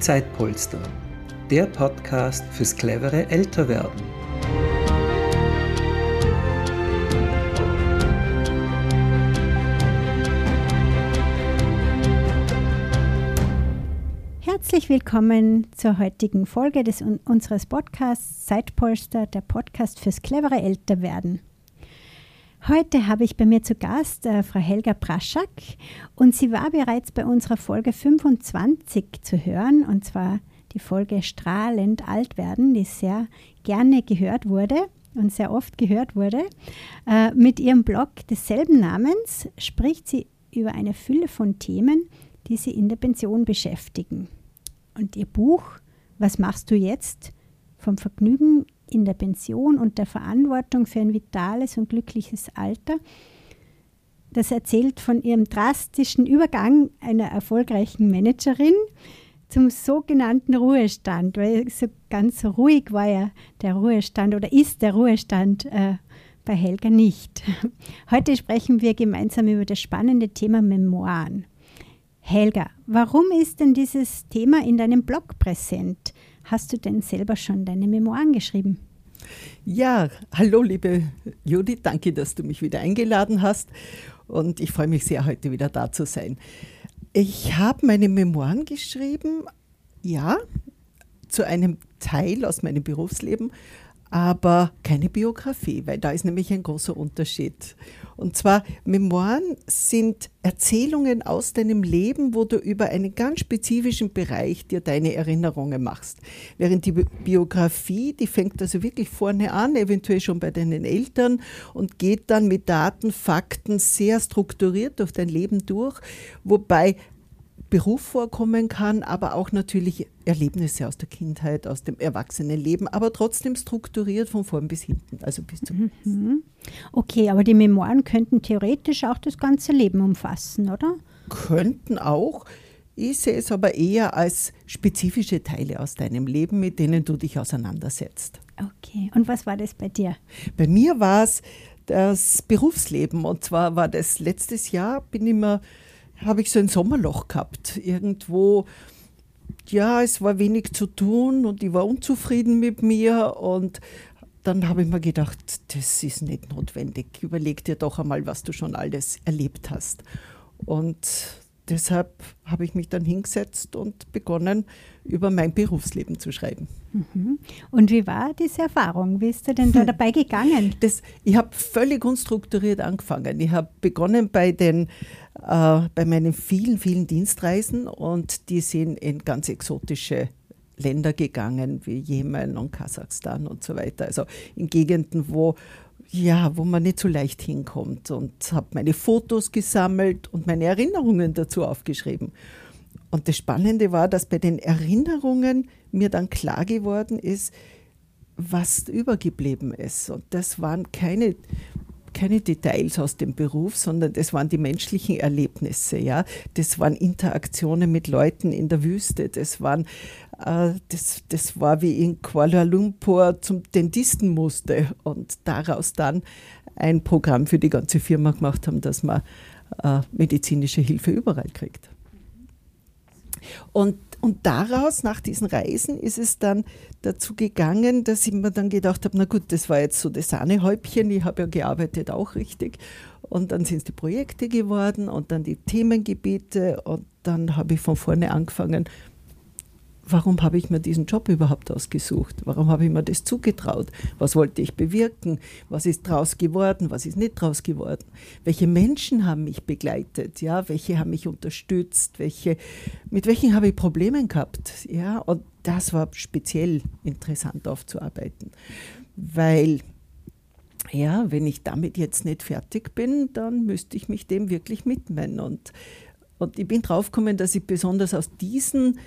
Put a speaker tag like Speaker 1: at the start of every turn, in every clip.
Speaker 1: Zeitpolster, der Podcast fürs clevere Älterwerden.
Speaker 2: Herzlich willkommen zur heutigen Folge des, unseres Podcasts Zeitpolster, der Podcast fürs clevere Älterwerden. Heute habe ich bei mir zu Gast äh, Frau Helga Praschak und sie war bereits bei unserer Folge 25 zu hören und zwar die Folge Strahlend alt werden, die sehr gerne gehört wurde und sehr oft gehört wurde. Äh, mit ihrem Blog desselben Namens spricht sie über eine Fülle von Themen, die sie in der Pension beschäftigen. Und ihr Buch Was machst du jetzt? Vom Vergnügen in der Pension und der Verantwortung für ein vitales und glückliches Alter. Das erzählt von ihrem drastischen Übergang einer erfolgreichen Managerin zum sogenannten Ruhestand, weil so ganz ruhig war ja der Ruhestand oder ist der Ruhestand äh, bei Helga nicht. Heute sprechen wir gemeinsam über das spannende Thema Memoiren. Helga, warum ist denn dieses Thema in deinem Blog präsent? Hast du denn selber schon deine Memoiren geschrieben?
Speaker 3: Ja, hallo liebe Judith, danke, dass du mich wieder eingeladen hast und ich freue mich sehr, heute wieder da zu sein. Ich habe meine Memoiren geschrieben, ja, zu einem Teil aus meinem Berufsleben, aber keine Biografie, weil da ist nämlich ein großer Unterschied. Und zwar, Memoiren sind Erzählungen aus deinem Leben, wo du über einen ganz spezifischen Bereich dir deine Erinnerungen machst. Während die Biografie, die fängt also wirklich vorne an, eventuell schon bei deinen Eltern und geht dann mit Daten, Fakten sehr strukturiert durch dein Leben durch, wobei Beruf vorkommen kann, aber auch natürlich Erlebnisse aus der Kindheit, aus dem Erwachsenenleben, aber trotzdem strukturiert von vorn bis hinten, also bis zum.
Speaker 2: Mhm. Okay, aber die Memoiren könnten theoretisch auch das ganze Leben umfassen, oder?
Speaker 3: Könnten auch. Ich sehe es aber eher als spezifische Teile aus deinem Leben, mit denen du dich auseinandersetzt.
Speaker 2: Okay, und was war das bei dir?
Speaker 3: Bei mir war es das Berufsleben. Und zwar war das letztes Jahr, bin ich mir habe ich so ein Sommerloch gehabt. Irgendwo, ja, es war wenig zu tun und ich war unzufrieden mit mir und dann habe ich mir gedacht, das ist nicht notwendig. Überleg dir doch einmal, was du schon alles erlebt hast. Und deshalb habe ich mich dann hingesetzt und begonnen, über mein Berufsleben zu schreiben.
Speaker 2: Mhm. Und wie war diese Erfahrung? Wie ist du denn da dabei gegangen?
Speaker 3: Das, ich habe völlig unstrukturiert angefangen. Ich habe begonnen bei, den, äh, bei meinen vielen, vielen Dienstreisen und die sind in ganz exotische Länder gegangen, wie Jemen und Kasachstan und so weiter. Also in Gegenden, wo ja, wo man nicht so leicht hinkommt und habe meine Fotos gesammelt und meine Erinnerungen dazu aufgeschrieben. Und das Spannende war, dass bei den Erinnerungen mir dann klar geworden ist, was übergeblieben ist. Und das waren keine, keine Details aus dem Beruf, sondern das waren die menschlichen Erlebnisse. Ja? Das waren Interaktionen mit Leuten in der Wüste. Das, waren, äh, das, das war wie in Kuala Lumpur zum Dentisten musste und daraus dann ein Programm für die ganze Firma gemacht haben, dass man äh, medizinische Hilfe überall kriegt. Und, und daraus, nach diesen Reisen, ist es dann dazu gegangen, dass ich mir dann gedacht habe, na gut, das war jetzt so das Sahnehäubchen, ich habe ja gearbeitet auch richtig. Und dann sind es die Projekte geworden und dann die Themengebiete und dann habe ich von vorne angefangen, warum habe ich mir diesen Job überhaupt ausgesucht? Warum habe ich mir das zugetraut? Was wollte ich bewirken? Was ist draus geworden? Was ist nicht draus geworden? Welche Menschen haben mich begleitet? Ja, welche haben mich unterstützt? Welche, mit welchen habe ich Probleme gehabt? Ja, und das war speziell interessant aufzuarbeiten, weil ja, wenn ich damit jetzt nicht fertig bin, dann müsste ich mich dem wirklich widmen. Und, und ich bin draufgekommen, dass ich besonders aus diesen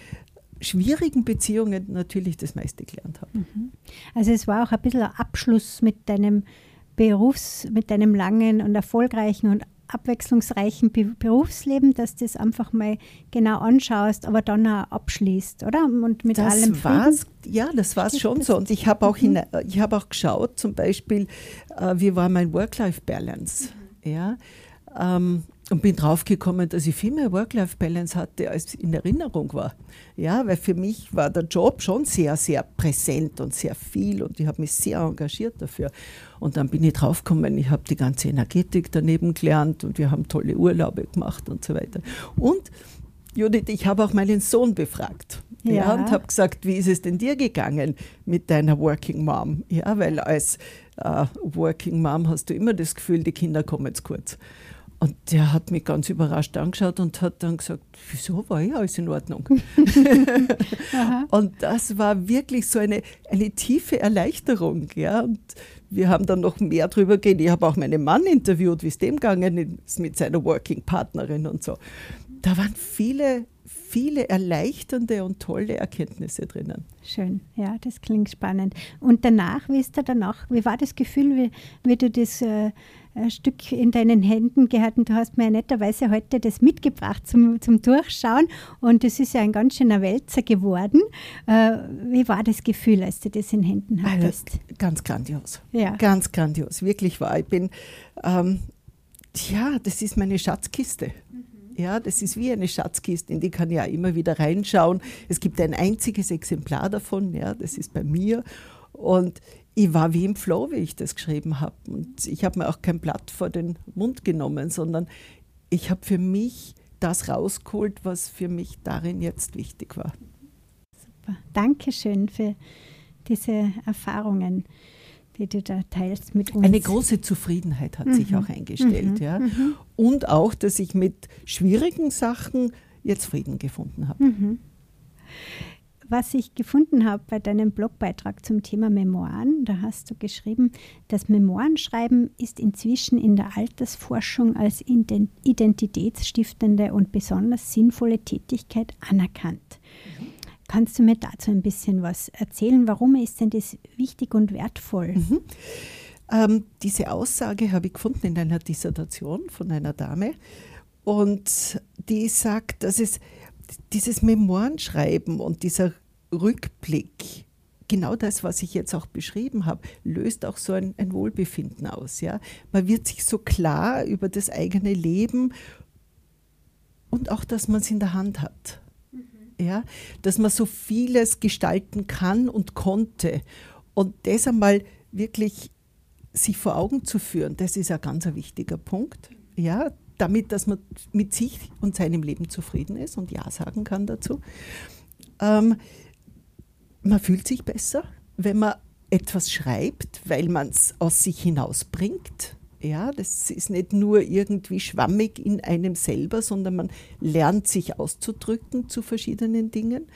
Speaker 3: schwierigen Beziehungen natürlich das meiste gelernt habe. Mhm.
Speaker 2: Also es war auch ein bisschen ein Abschluss mit deinem Berufs-, mit deinem langen und erfolgreichen und abwechslungsreichen Be Berufsleben, dass du das einfach mal genau anschaust, aber dann auch abschließt, oder? Und mit
Speaker 3: das
Speaker 2: allem
Speaker 3: war's, Ja, das war es schon so. Und ich habe auch, mhm. hab auch geschaut, zum Beispiel, äh, wie war mein Work-Life-Balance? Mhm. Ja, ähm, und bin draufgekommen, dass ich viel mehr Work-Life-Balance hatte, als in Erinnerung war. Ja, weil für mich war der Job schon sehr, sehr präsent und sehr viel und ich habe mich sehr engagiert dafür. Und dann bin ich draufgekommen, ich habe die ganze Energetik daneben gelernt und wir haben tolle Urlaube gemacht und so weiter. Und Judith, ich habe auch meinen Sohn befragt. Ja. ja und habe gesagt, wie ist es denn dir gegangen mit deiner Working Mom? Ja, weil als äh, Working Mom hast du immer das Gefühl, die Kinder kommen jetzt kurz. Und der hat mich ganz überrascht angeschaut und hat dann gesagt, wieso war ja alles in Ordnung? und das war wirklich so eine, eine tiefe Erleichterung. Ja? Und wir haben dann noch mehr drüber geredet. Ich habe auch meinen Mann interviewt, wie es dem gegangen ist mit seiner Working Partnerin und so. Da waren viele viele erleichternde und tolle Erkenntnisse drinnen.
Speaker 2: Schön, ja, das klingt spannend. Und danach, wie ist da danach, wie war das Gefühl, wie, wie du das äh, Stück in deinen Händen gehabt und du hast mir ja netterweise heute das mitgebracht zum, zum Durchschauen und das ist ja ein ganz schöner Wälzer geworden. Äh, wie war das Gefühl, als du das in Händen hattest?
Speaker 3: Also, ganz grandios. Ja. Ganz grandios, wirklich war. Ich bin, ähm, ja, das ist meine Schatzkiste. Ja, das ist wie eine Schatzkiste, in die kann ich ja immer wieder reinschauen. Es gibt ein einziges Exemplar davon, ja, das ist bei mir. Und ich war wie im Flow, wie ich das geschrieben habe. Und ich habe mir auch kein Blatt vor den Mund genommen, sondern ich habe für mich das rausgeholt, was für mich darin jetzt wichtig war.
Speaker 2: Super. Dankeschön für diese Erfahrungen die du da teilst mit uns.
Speaker 3: Eine große Zufriedenheit hat mhm. sich auch eingestellt. Mhm. Ja. Mhm. Und auch, dass ich mit schwierigen Sachen jetzt Frieden gefunden habe. Mhm.
Speaker 2: Was ich gefunden habe bei deinem Blogbeitrag zum Thema Memoiren, da hast du geschrieben, das Memoirenschreiben ist inzwischen in der Altersforschung als identitätsstiftende und besonders sinnvolle Tätigkeit anerkannt. Mhm. Kannst du mir dazu ein bisschen was erzählen? Warum ist denn das wichtig und wertvoll? Mhm.
Speaker 3: Ähm, diese Aussage habe ich gefunden in einer Dissertation von einer Dame und die sagt, dass es dieses Memoirenschreiben und dieser Rückblick, genau das, was ich jetzt auch beschrieben habe, löst auch so ein, ein Wohlbefinden aus. Ja? Man wird sich so klar über das eigene Leben und auch, dass man es in der Hand hat ja, dass man so vieles gestalten kann und konnte. Und das einmal wirklich sich vor Augen zu führen, das ist ein ganz wichtiger Punkt. Ja, damit, dass man mit sich und seinem Leben zufrieden ist und Ja sagen kann dazu. Ähm, man fühlt sich besser, wenn man etwas schreibt, weil man es aus sich hinausbringt. Ja, das ist nicht nur irgendwie schwammig in einem selber, sondern man lernt sich auszudrücken zu verschiedenen Dingen.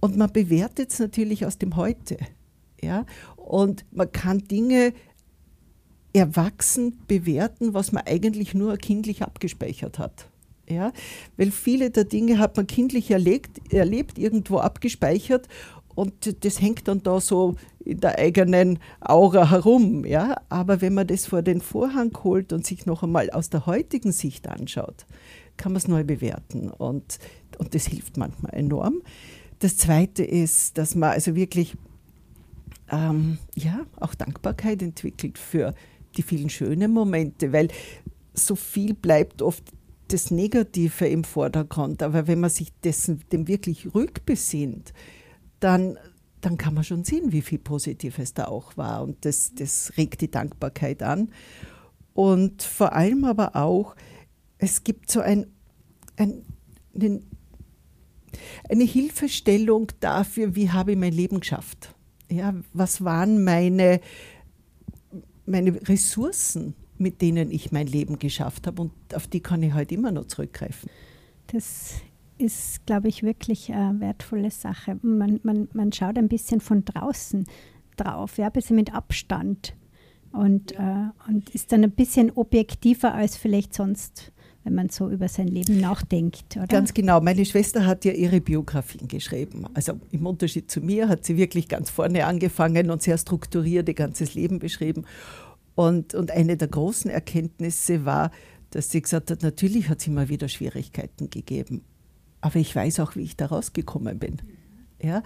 Speaker 3: Und man bewertet es natürlich aus dem Heute. Ja, und man kann Dinge erwachsen bewerten, was man eigentlich nur kindlich abgespeichert hat. Ja, weil viele der Dinge hat man kindlich erlebt, erlebt irgendwo abgespeichert und das hängt dann da so in der eigenen Aura herum. Ja? Aber wenn man das vor den Vorhang holt und sich noch einmal aus der heutigen Sicht anschaut, kann man es neu bewerten. Und, und das hilft manchmal enorm. Das Zweite ist, dass man also wirklich ähm, ja, auch Dankbarkeit entwickelt für die vielen schönen Momente, weil so viel bleibt oft das Negative im Vordergrund. Aber wenn man sich dessen, dem wirklich rückbesinnt, dann, dann kann man schon sehen, wie viel Positives da auch war. Und das, das regt die Dankbarkeit an. Und vor allem aber auch, es gibt so ein, ein, einen, eine Hilfestellung dafür, wie habe ich mein Leben geschafft. Ja, was waren meine, meine Ressourcen, mit denen ich mein Leben geschafft habe und auf die kann ich heute immer noch zurückgreifen.
Speaker 2: Das ist, glaube ich, wirklich eine wertvolle Sache. Man, man, man schaut ein bisschen von draußen drauf, ja, ein bisschen mit Abstand und, äh, und ist dann ein bisschen objektiver als vielleicht sonst, wenn man so über sein Leben nachdenkt. Oder?
Speaker 3: Ganz genau. Meine Schwester hat ja ihre Biografien geschrieben. Also im Unterschied zu mir hat sie wirklich ganz vorne angefangen und sehr strukturiert ihr ganzes Leben beschrieben. Und, und eine der großen Erkenntnisse war, dass sie gesagt hat, natürlich hat es immer wieder Schwierigkeiten gegeben aber ich weiß auch, wie ich da rausgekommen bin. Ja?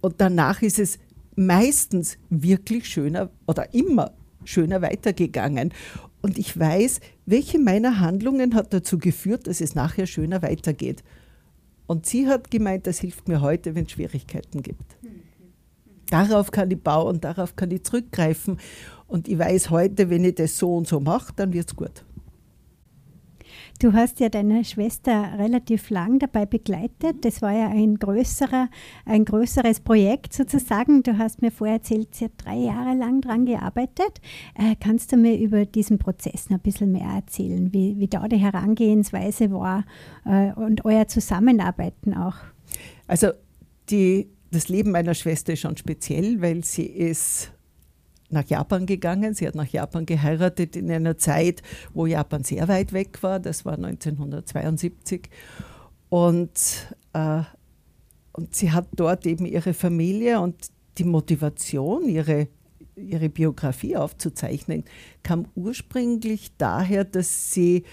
Speaker 3: Und danach ist es meistens wirklich schöner oder immer schöner weitergegangen. und ich weiß, welche meiner Handlungen hat dazu geführt, dass es nachher schöner weitergeht. Und sie hat gemeint, das hilft mir heute, wenn es Schwierigkeiten gibt. Darauf kann ich bauen, darauf kann ich zurückgreifen. Und ich weiß heute, wenn ich das so und so mache, dann wird es gut.
Speaker 2: Du hast ja deine Schwester relativ lang dabei begleitet. Das war ja ein, größerer, ein größeres Projekt sozusagen. Du hast mir vorher erzählt, sie hat drei Jahre lang daran gearbeitet. Äh, kannst du mir über diesen Prozess noch ein bisschen mehr erzählen, wie, wie da die Herangehensweise war äh, und euer Zusammenarbeiten auch?
Speaker 3: Also die, das Leben meiner Schwester ist schon speziell, weil sie ist nach Japan gegangen. Sie hat nach Japan geheiratet in einer Zeit, wo Japan sehr weit weg war. Das war 1972. Und, äh, und sie hat dort eben ihre Familie und die Motivation, ihre, ihre Biografie aufzuzeichnen, kam ursprünglich daher, dass sie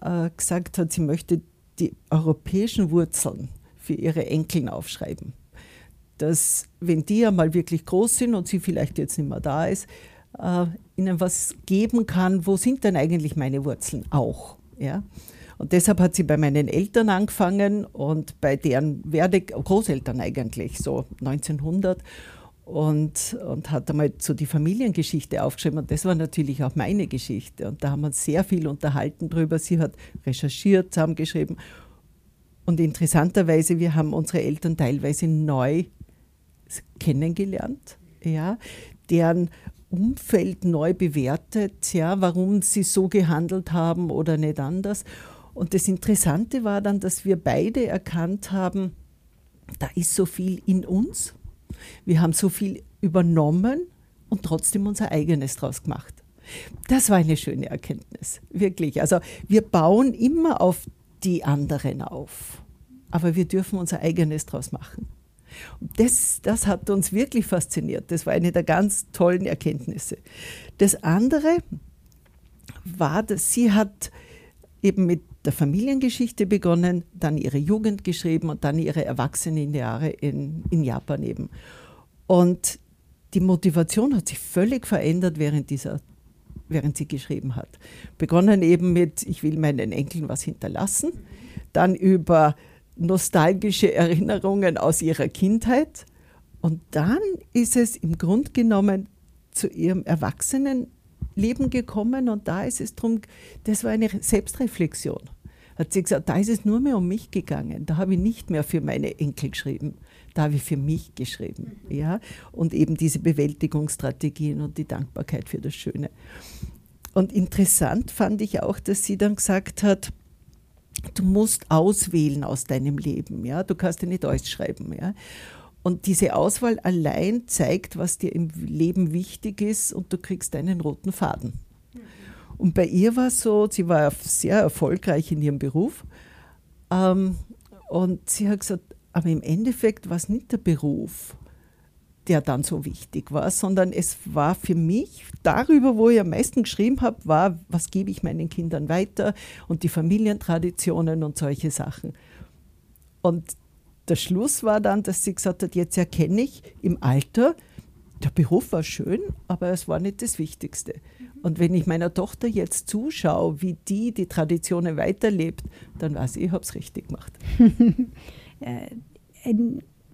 Speaker 3: äh, gesagt hat, sie möchte die europäischen Wurzeln für ihre Enkeln aufschreiben dass wenn die ja mal wirklich groß sind und sie vielleicht jetzt nicht mehr da ist, äh, ihnen was geben kann, wo sind denn eigentlich meine Wurzeln auch? Ja? Und deshalb hat sie bei meinen Eltern angefangen und bei deren Werde Großeltern eigentlich, so 1900 und, und hat einmal so die Familiengeschichte aufgeschrieben. Und das war natürlich auch meine Geschichte. Und da haben wir uns sehr viel unterhalten drüber. Sie hat recherchiert, zusammengeschrieben. Und interessanterweise, wir haben unsere Eltern teilweise neu kennengelernt, ja, deren Umfeld neu bewertet, ja, warum sie so gehandelt haben oder nicht anders. Und das Interessante war dann, dass wir beide erkannt haben, da ist so viel in uns, wir haben so viel übernommen und trotzdem unser eigenes draus gemacht. Das war eine schöne Erkenntnis, wirklich. Also wir bauen immer auf die anderen auf, aber wir dürfen unser eigenes draus machen. Das, das hat uns wirklich fasziniert. Das war eine der ganz tollen Erkenntnisse. Das andere war, dass sie hat eben mit der Familiengeschichte begonnen, dann ihre Jugend geschrieben und dann ihre Erwachsenenjahre in, in Japan eben. Und die Motivation hat sich völlig verändert während dieser während sie geschrieben hat. Begonnen eben mit, ich will meinen Enkeln was hinterlassen, dann über nostalgische Erinnerungen aus ihrer Kindheit. Und dann ist es im Grunde genommen zu ihrem Erwachsenenleben gekommen und da ist es drum, das war eine Selbstreflexion. Hat sie gesagt, da ist es nur mehr um mich gegangen. Da habe ich nicht mehr für meine Enkel geschrieben. Da habe ich für mich geschrieben. Ja? Und eben diese Bewältigungsstrategien und die Dankbarkeit für das Schöne. Und interessant fand ich auch, dass sie dann gesagt hat, du musst auswählen aus deinem Leben. Ja? Du kannst dir nicht alles schreiben. Ja? Und diese Auswahl allein zeigt, was dir im Leben wichtig ist und du kriegst einen roten Faden. Und bei ihr war es so, sie war sehr erfolgreich in ihrem Beruf. Ähm, und sie hat gesagt, aber im Endeffekt war es nicht der Beruf, der dann so wichtig war, sondern es war für mich darüber, wo ich am meisten geschrieben habe, war, was gebe ich meinen Kindern weiter und die Familientraditionen und solche Sachen. Und der Schluss war dann, dass sie gesagt hat, jetzt erkenne ich im Alter, der Beruf war schön, aber es war nicht das Wichtigste. Und wenn ich meiner Tochter jetzt zuschaue, wie die die Traditionen weiterlebt, dann weiß ich, ich habe es richtig gemacht.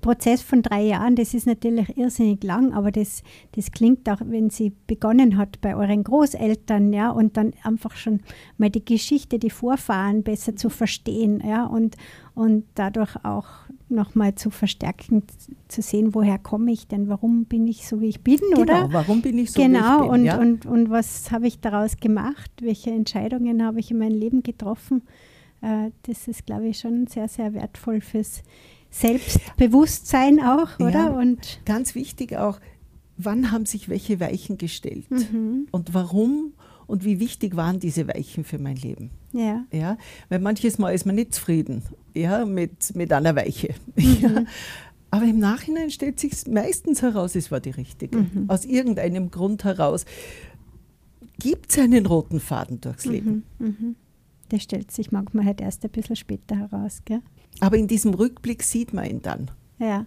Speaker 2: Prozess von drei Jahren, das ist natürlich irrsinnig lang, aber das, das klingt auch, wenn sie begonnen hat bei euren Großeltern, ja, und dann einfach schon mal die Geschichte, die Vorfahren besser zu verstehen, ja, und, und dadurch auch nochmal zu verstärken, zu sehen, woher komme ich denn, warum bin ich so, wie ich bin,
Speaker 3: genau,
Speaker 2: oder?
Speaker 3: warum bin ich so,
Speaker 2: genau,
Speaker 3: wie ich bin.
Speaker 2: Und,
Speaker 3: ja?
Speaker 2: und, und was habe ich daraus gemacht, welche Entscheidungen habe ich in meinem Leben getroffen, äh, das ist, glaube ich, schon sehr, sehr wertvoll fürs Selbstbewusstsein auch, oder?
Speaker 3: Ja,
Speaker 2: und
Speaker 3: ganz wichtig auch, wann haben sich welche Weichen gestellt
Speaker 2: mhm.
Speaker 3: und warum und wie wichtig waren diese Weichen für mein Leben.
Speaker 2: Ja.
Speaker 3: Ja, weil manches Mal ist man nicht zufrieden ja, mit, mit einer Weiche.
Speaker 2: Mhm.
Speaker 3: Ja. Aber im Nachhinein stellt sich meistens heraus, es war die richtige.
Speaker 2: Mhm.
Speaker 3: Aus irgendeinem Grund heraus gibt es einen roten Faden durchs Leben.
Speaker 2: Mhm. Mhm. Der stellt sich manchmal halt erst ein bisschen später heraus, gell?
Speaker 3: Aber in diesem Rückblick sieht man ihn dann.
Speaker 2: Ja.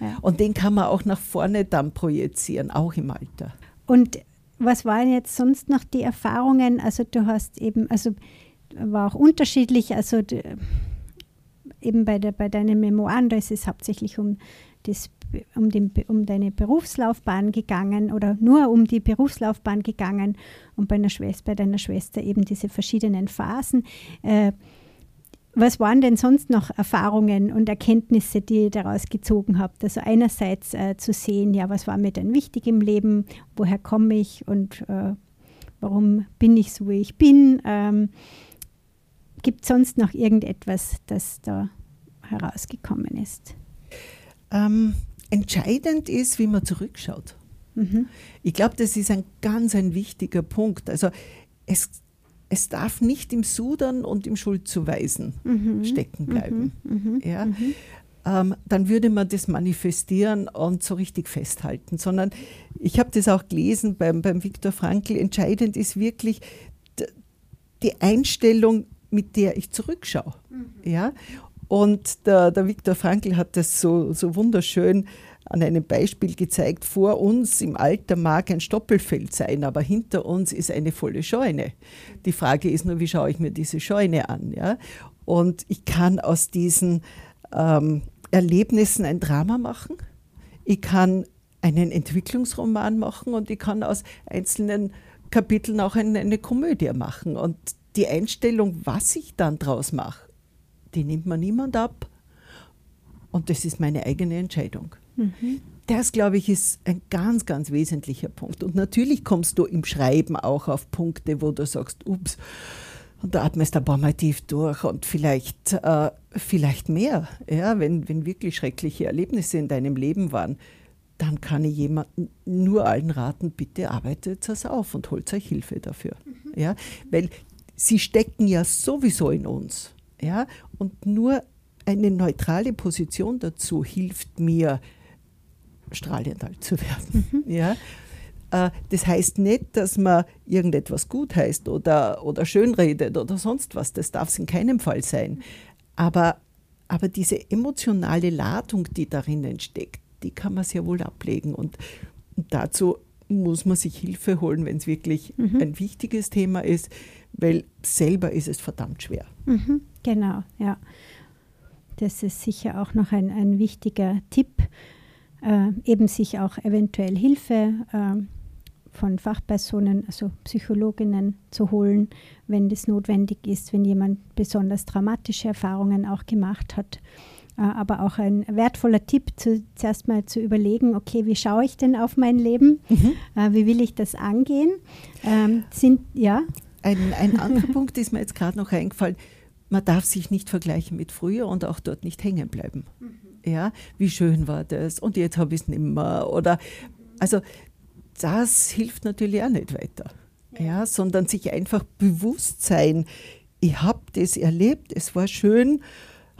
Speaker 2: ja.
Speaker 3: Und den kann man auch nach vorne dann projizieren, auch im Alter.
Speaker 2: Und was waren jetzt sonst noch die Erfahrungen? Also du hast eben, also war auch unterschiedlich, also eben bei, der, bei deinen Memoiren, da ist es hauptsächlich um, das, um, den, um deine Berufslaufbahn gegangen oder nur um die Berufslaufbahn gegangen und bei, einer Schwester, bei deiner Schwester eben diese verschiedenen Phasen. Äh, was waren denn sonst noch Erfahrungen und Erkenntnisse, die ihr daraus gezogen habt? Also einerseits äh, zu sehen, ja, was war mir denn wichtig im Leben, woher komme ich und äh, warum bin ich so, wie ich bin? Ähm, Gibt es sonst noch irgendetwas, das da herausgekommen ist?
Speaker 3: Ähm, entscheidend ist, wie man zurückschaut. Mhm. Ich glaube, das ist ein ganz ein wichtiger Punkt. Also es, es darf nicht im Sudern und im Schuldzuweisen mhm. stecken bleiben. Mhm. mhm. Ja? Mhm. Ähm, dann würde man das manifestieren und so richtig festhalten. Sondern ich habe das auch gelesen beim, beim Viktor Frankl. Entscheidend ist wirklich die Einstellung, mit der ich zurückschaue. Mhm. Ja? Und der, der Viktor Frankl hat das so, so wunderschön an einem Beispiel gezeigt. Vor uns im Alter mag ein Stoppelfeld sein, aber hinter uns ist eine volle Scheune. Die Frage ist nur, wie schaue ich mir diese Scheune an? Ja? Und ich kann aus diesen ähm, Erlebnissen ein Drama machen. Ich kann einen Entwicklungsroman machen und ich kann aus einzelnen Kapiteln auch eine, eine Komödie machen. Und die Einstellung, was ich dann draus mache, die nimmt man niemand ab. Und das ist meine eigene Entscheidung. Mhm. Das, glaube ich, ist ein ganz, ganz wesentlicher Punkt. Und natürlich kommst du im Schreiben auch auf Punkte, wo du sagst, ups, und da atmest ein paar Mal tief durch und vielleicht, äh, vielleicht mehr. Ja, wenn, wenn wirklich schreckliche Erlebnisse in deinem Leben waren, dann kann ich jemanden nur allen raten, bitte arbeitet das auf und holt euch Hilfe dafür. Mhm. Ja, weil sie stecken ja sowieso in uns. Ja? Und nur eine neutrale Position dazu hilft mir, strahlend alt zu werden. Mhm. Ja? Äh, das heißt nicht, dass man irgendetwas gut heißt oder, oder schönredet oder sonst was. Das darf es in keinem Fall sein. Aber, aber diese emotionale Ladung, die darin steckt, die kann man sehr wohl ablegen. Und, und dazu muss man sich Hilfe holen, wenn es wirklich mhm. ein wichtiges Thema ist weil selber ist es verdammt schwer.
Speaker 2: Mhm, genau, ja. Das ist sicher auch noch ein, ein wichtiger Tipp, äh, eben sich auch eventuell Hilfe äh, von Fachpersonen, also Psychologinnen zu holen, wenn das notwendig ist, wenn jemand besonders dramatische Erfahrungen auch gemacht hat. Äh, aber auch ein wertvoller Tipp, zu, zuerst mal zu überlegen, okay, wie schaue ich denn auf mein Leben? Mhm. Äh, wie will ich das angehen? Ähm, sind, ja?
Speaker 3: Ein, ein anderer Punkt ist mir jetzt gerade noch eingefallen. Man darf sich nicht vergleichen mit früher und auch dort nicht hängen bleiben. Mhm. Ja, wie schön war das und jetzt habe ich es nicht mehr. Oder, also das hilft natürlich auch nicht weiter. Ja. ja sondern sich einfach bewusst sein, ich habe das erlebt, es war schön,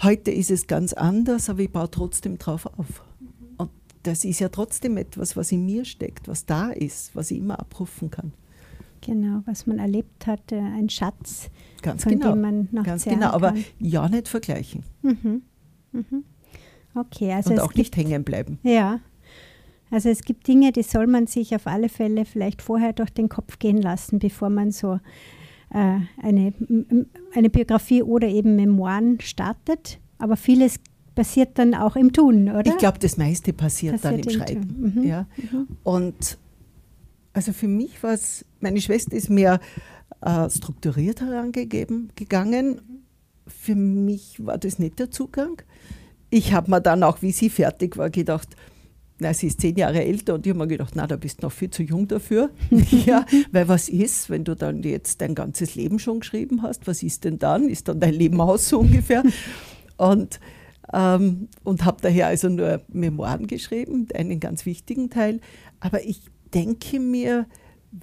Speaker 3: heute ist es ganz anders, aber ich baue trotzdem drauf auf. Mhm. Und das ist ja trotzdem etwas, was in mir steckt, was da ist, was ich immer abrufen kann.
Speaker 2: Genau, was man erlebt hat, ein Schatz,
Speaker 3: Ganz von genau. dem man noch Ganz genau, kann. aber ja nicht vergleichen. Mhm.
Speaker 2: Mhm. Okay, also
Speaker 3: Und auch nicht hängen bleiben.
Speaker 2: Ja, also es gibt Dinge, die soll man sich auf alle Fälle vielleicht vorher durch den Kopf gehen lassen, bevor man so äh, eine, eine Biografie oder eben Memoiren startet. Aber vieles passiert dann auch im Tun, oder?
Speaker 3: Ich glaube, das meiste passiert, passiert dann im Schreiben. Mhm. Ja. Mhm. Und also für mich war es, meine Schwester ist mehr äh, strukturiert herangegeben gegangen. Für mich war das nicht der Zugang. Ich habe mir dann auch, wie sie fertig war, gedacht, na, sie ist zehn Jahre älter und ich habe mir gedacht, na, da bist du noch viel zu jung dafür. ja, weil was ist, wenn du dann jetzt dein ganzes Leben schon geschrieben hast? Was ist denn dann? Ist dann dein Leben aus so ungefähr? Und, ähm, und habe daher also nur Memoiren geschrieben, einen ganz wichtigen Teil. Aber ich denke mir,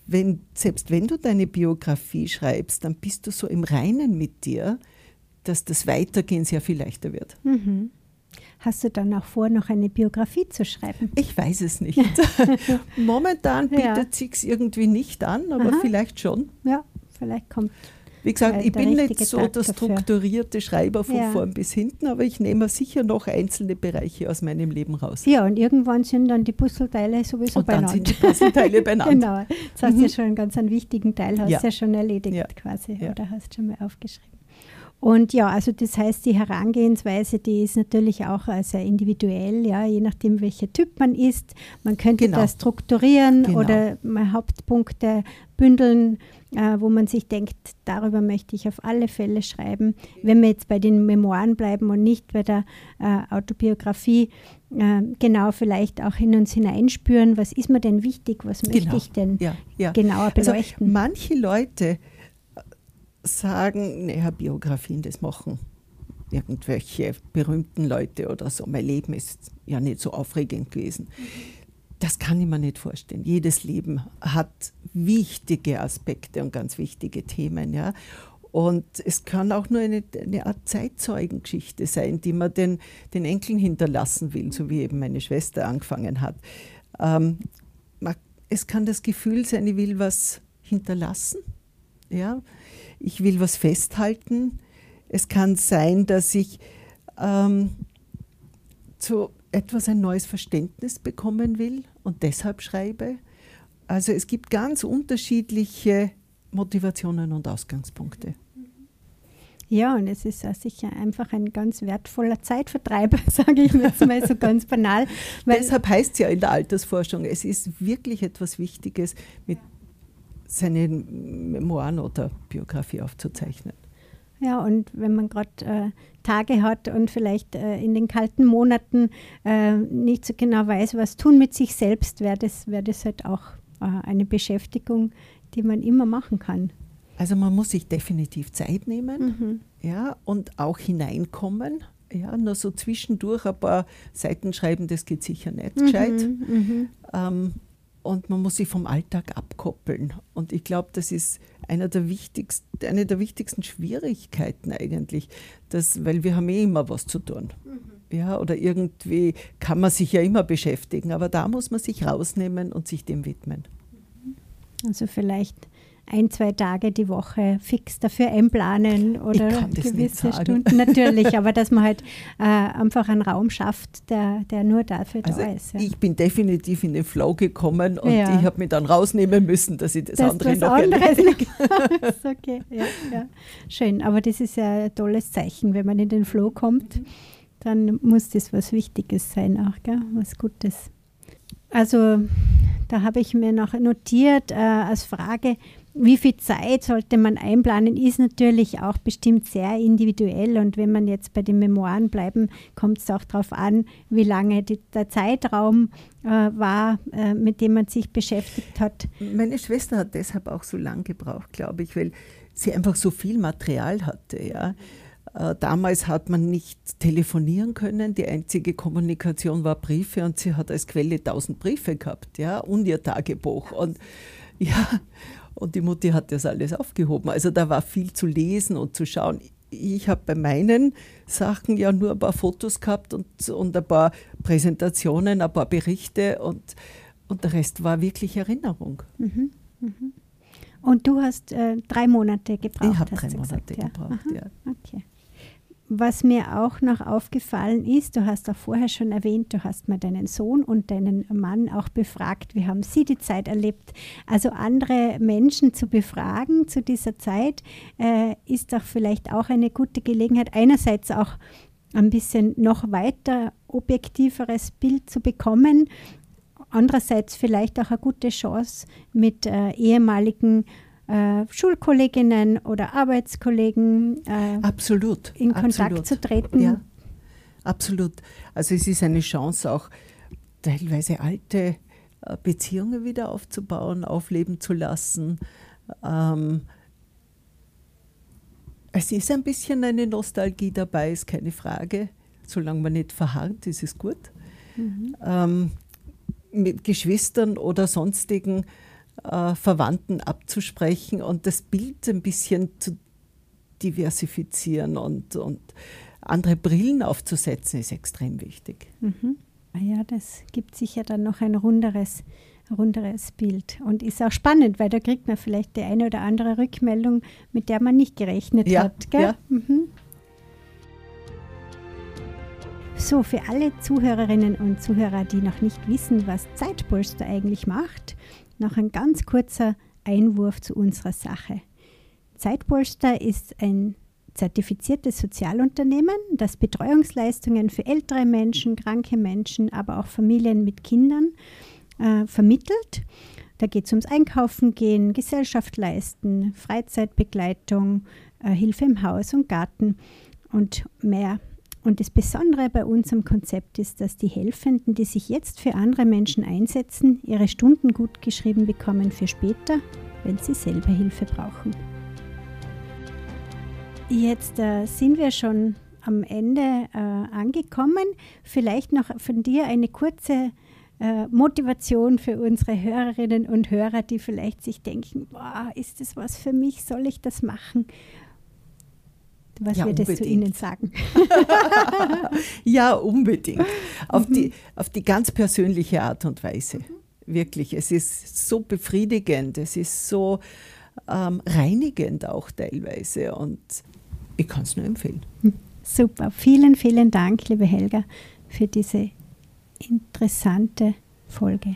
Speaker 3: wenn, selbst wenn du deine Biografie schreibst, dann bist du so im Reinen mit dir, dass das Weitergehen sehr viel leichter wird. Mhm.
Speaker 2: Hast du dann auch vor, noch eine Biografie zu schreiben?
Speaker 3: Ich weiß es nicht. Momentan bietet ja. sich irgendwie nicht an, aber Aha. vielleicht schon.
Speaker 2: Ja, vielleicht kommt
Speaker 3: Wie gesagt, ich bin nicht so
Speaker 2: Tag
Speaker 3: der strukturierte Schreiber von
Speaker 2: Ja.
Speaker 3: vorn bis hinten, aber ich nehme sicher noch einzelne Bereiche aus meinem Leben raus.
Speaker 2: Ja, und irgendwann sind dann die Puzzleteile sowieso
Speaker 3: Und dann
Speaker 2: beieinander.
Speaker 3: sind die Puzzleteile beieinander.
Speaker 2: Genau, jetzt hast du ja schon einen ganz einen wichtigen Teil, hast
Speaker 3: Ja.
Speaker 2: ja schon erledigt
Speaker 3: Ja.
Speaker 2: quasi oder hast schon mal aufgeschrieben. Und ja, also das heißt, die Herangehensweise, die ist natürlich auch äh, sehr individuell, ja, je nachdem, welcher Typ man ist. Man könnte
Speaker 3: Genau.
Speaker 2: das strukturieren
Speaker 3: Genau.
Speaker 2: oder Hauptpunkte bündeln, äh, wo man sich denkt, darüber möchte ich auf alle Fälle schreiben. Wenn wir jetzt bei den Memoiren bleiben und nicht bei der äh, Autobiografie, äh, genau vielleicht auch in uns hineinspüren, was ist mir denn wichtig, was möchte
Speaker 3: Genau.
Speaker 2: ich denn
Speaker 3: Ja, ja.
Speaker 2: genauer
Speaker 3: Also
Speaker 2: beleuchten.
Speaker 3: manche Leute sagen, naja, Biografien, das machen irgendwelche berühmten Leute oder so. Mein Leben ist ja nicht so aufregend gewesen. Das kann ich mir nicht vorstellen. Jedes Leben hat wichtige Aspekte und ganz wichtige Themen. Ja? Und es kann auch nur eine, eine Art Zeitzeugengeschichte sein, die man den, den Enkeln hinterlassen will, so wie eben meine Schwester angefangen hat. Ähm, man, es kann das Gefühl sein, ich will was hinterlassen. Ja? Ich will was festhalten. Es kann sein, dass ich ähm, zu etwas ein neues Verständnis bekommen will und deshalb schreibe. Also es gibt ganz unterschiedliche Motivationen und Ausgangspunkte.
Speaker 2: Ja, und es ist sicher einfach ein ganz wertvoller Zeitvertreib, sage ich jetzt mal so ganz banal.
Speaker 3: Deshalb heißt es ja in der Altersforschung, es ist wirklich etwas Wichtiges, mit seinen Memoiren oder Biografie aufzuzeichnen.
Speaker 2: ja, und wenn man gerade äh, Tage hat und vielleicht äh, in den kalten Monaten äh, nicht so genau weiß, was tun mit sich selbst, wäre das, wär das halt auch äh, eine Beschäftigung, die man immer machen kann.
Speaker 3: Also man muss sich definitiv Zeit nehmen.
Speaker 2: Mhm.
Speaker 3: ja, und auch hineinkommen. Ja, nur so zwischendurch ein paar Seiten schreiben, das geht sicher nicht gescheit.
Speaker 2: Mhm, mhm.
Speaker 3: Ähm, und man muss sich vom Alltag abkoppeln. Und ich glaube, das ist einer der wichtigsten, eine der wichtigsten Schwierigkeiten eigentlich, dass, weil wir haben eh immer was zu tun. Ja, oder irgendwie kann man sich ja immer beschäftigen, aber da muss man sich rausnehmen und sich dem widmen.
Speaker 2: Also vielleicht ein, zwei Tage die Woche fix dafür einplanen oder gewisse. Stunden. Natürlich, aber dass man halt äh, einfach einen Raum schafft, der, der nur dafür
Speaker 3: Also
Speaker 2: da ist. Ja.
Speaker 3: ich bin definitiv in den Flow gekommen und
Speaker 2: Ja.
Speaker 3: ich habe mich dann rausnehmen müssen, dass ich das,
Speaker 2: Das
Speaker 3: andere noch erledige.
Speaker 2: okay, ja, ja. Schön, aber das ist ja ein tolles Zeichen, wenn man in den Flow kommt, dann muss das was Wichtiges sein auch, gell? was Gutes. Also da habe ich mir noch notiert äh, als Frage, wie viel Zeit sollte man einplanen, ist natürlich auch bestimmt sehr individuell. Und wenn man jetzt bei den Memoiren bleiben, kommt es auch darauf an, wie lange die, der Zeitraum äh, war, äh, mit dem man sich beschäftigt hat.
Speaker 3: Meine Schwester hat deshalb auch so lange gebraucht, glaube ich, weil sie einfach so viel Material hatte. Ja. Äh, Damals hat man nicht telefonieren können, die einzige Kommunikation war Briefe und sie hat als Quelle tausend Briefe gehabt, ja, und ihr Tagebuch. Und ja, und die Mutti hat das alles aufgehoben. Also da war viel zu lesen und zu schauen. Ich habe bei meinen Sachen ja nur ein paar Fotos gehabt und, und ein paar Präsentationen, ein paar Berichte und, und der Rest war wirklich Erinnerung.
Speaker 2: Mhm, mhm. Und du hast äh, drei Monate gebraucht.
Speaker 3: Ich habe drei Monate
Speaker 2: gesagt, ja.
Speaker 3: gebraucht,
Speaker 2: Aha,
Speaker 3: ja.
Speaker 2: Okay. Was mir auch noch aufgefallen ist, du hast auch vorher schon erwähnt, du hast mal deinen Sohn und deinen Mann auch befragt. Wie haben sie die Zeit erlebt? Also andere Menschen zu befragen zu dieser Zeit äh, ist doch vielleicht auch eine gute Gelegenheit, einerseits auch ein bisschen noch weiter objektiveres Bild zu bekommen, andererseits vielleicht auch eine gute Chance mit äh, ehemaligen äh, Schulkolleginnen oder Arbeitskollegen äh,
Speaker 3: Absolut.
Speaker 2: in Kontakt
Speaker 3: absolut.
Speaker 2: zu treten.
Speaker 3: Ja, absolut. Also es ist eine Chance auch teilweise alte äh, Beziehungen wieder aufzubauen, aufleben zu lassen. Ähm, es ist ein bisschen eine Nostalgie dabei, ist keine Frage. Solange man nicht verharrt, ist es gut.
Speaker 2: Mhm.
Speaker 3: Ähm, mit Geschwistern oder sonstigen äh, Verwandten abzusprechen und das Bild ein bisschen zu diversifizieren und, und andere Brillen aufzusetzen, ist extrem wichtig.
Speaker 2: Mhm. Ah Ja, das gibt sicher dann noch ein runderes runderes Bild. Und ist auch spannend, weil da kriegt man vielleicht die eine oder andere Rückmeldung, mit der man nicht gerechnet
Speaker 3: Ja,
Speaker 2: hat. Gell?
Speaker 3: ja.
Speaker 2: Mhm. So, für alle Zuhörerinnen und Zuhörer, die noch nicht wissen, was Zeitpolster eigentlich macht, noch ein ganz kurzer Einwurf zu unserer Sache. Zeitpolster ist ein zertifiziertes Sozialunternehmen, das Betreuungsleistungen für ältere Menschen, kranke Menschen, aber auch Familien mit Kindern äh, vermittelt. Da geht es ums Einkaufen gehen, Gesellschaft leisten, Freizeitbegleitung, äh, Hilfe im Haus und Garten und mehr. Und das Besondere bei unserem Konzept ist, dass die Helfenden, die sich jetzt für andere Menschen einsetzen, ihre Stunden gut geschrieben bekommen für später, wenn sie selber Hilfe brauchen. Jetzt äh, sind wir schon am Ende äh, angekommen. Vielleicht noch von dir eine kurze äh, Motivation für unsere Hörerinnen und Hörer, die vielleicht sich denken, boah, ist das was für mich? Soll ich das machen? Was
Speaker 3: Ja,
Speaker 2: würdest du
Speaker 3: unbedingt.
Speaker 2: ihnen sagen?
Speaker 3: Ja, unbedingt. Auf, die, auf die ganz persönliche Art und Weise. Wirklich. Es ist so befriedigend, es ist so ähm, reinigend auch teilweise. Und ich kann es nur empfehlen.
Speaker 2: Super. Vielen, vielen Dank, liebe Helga, für diese interessante Folge.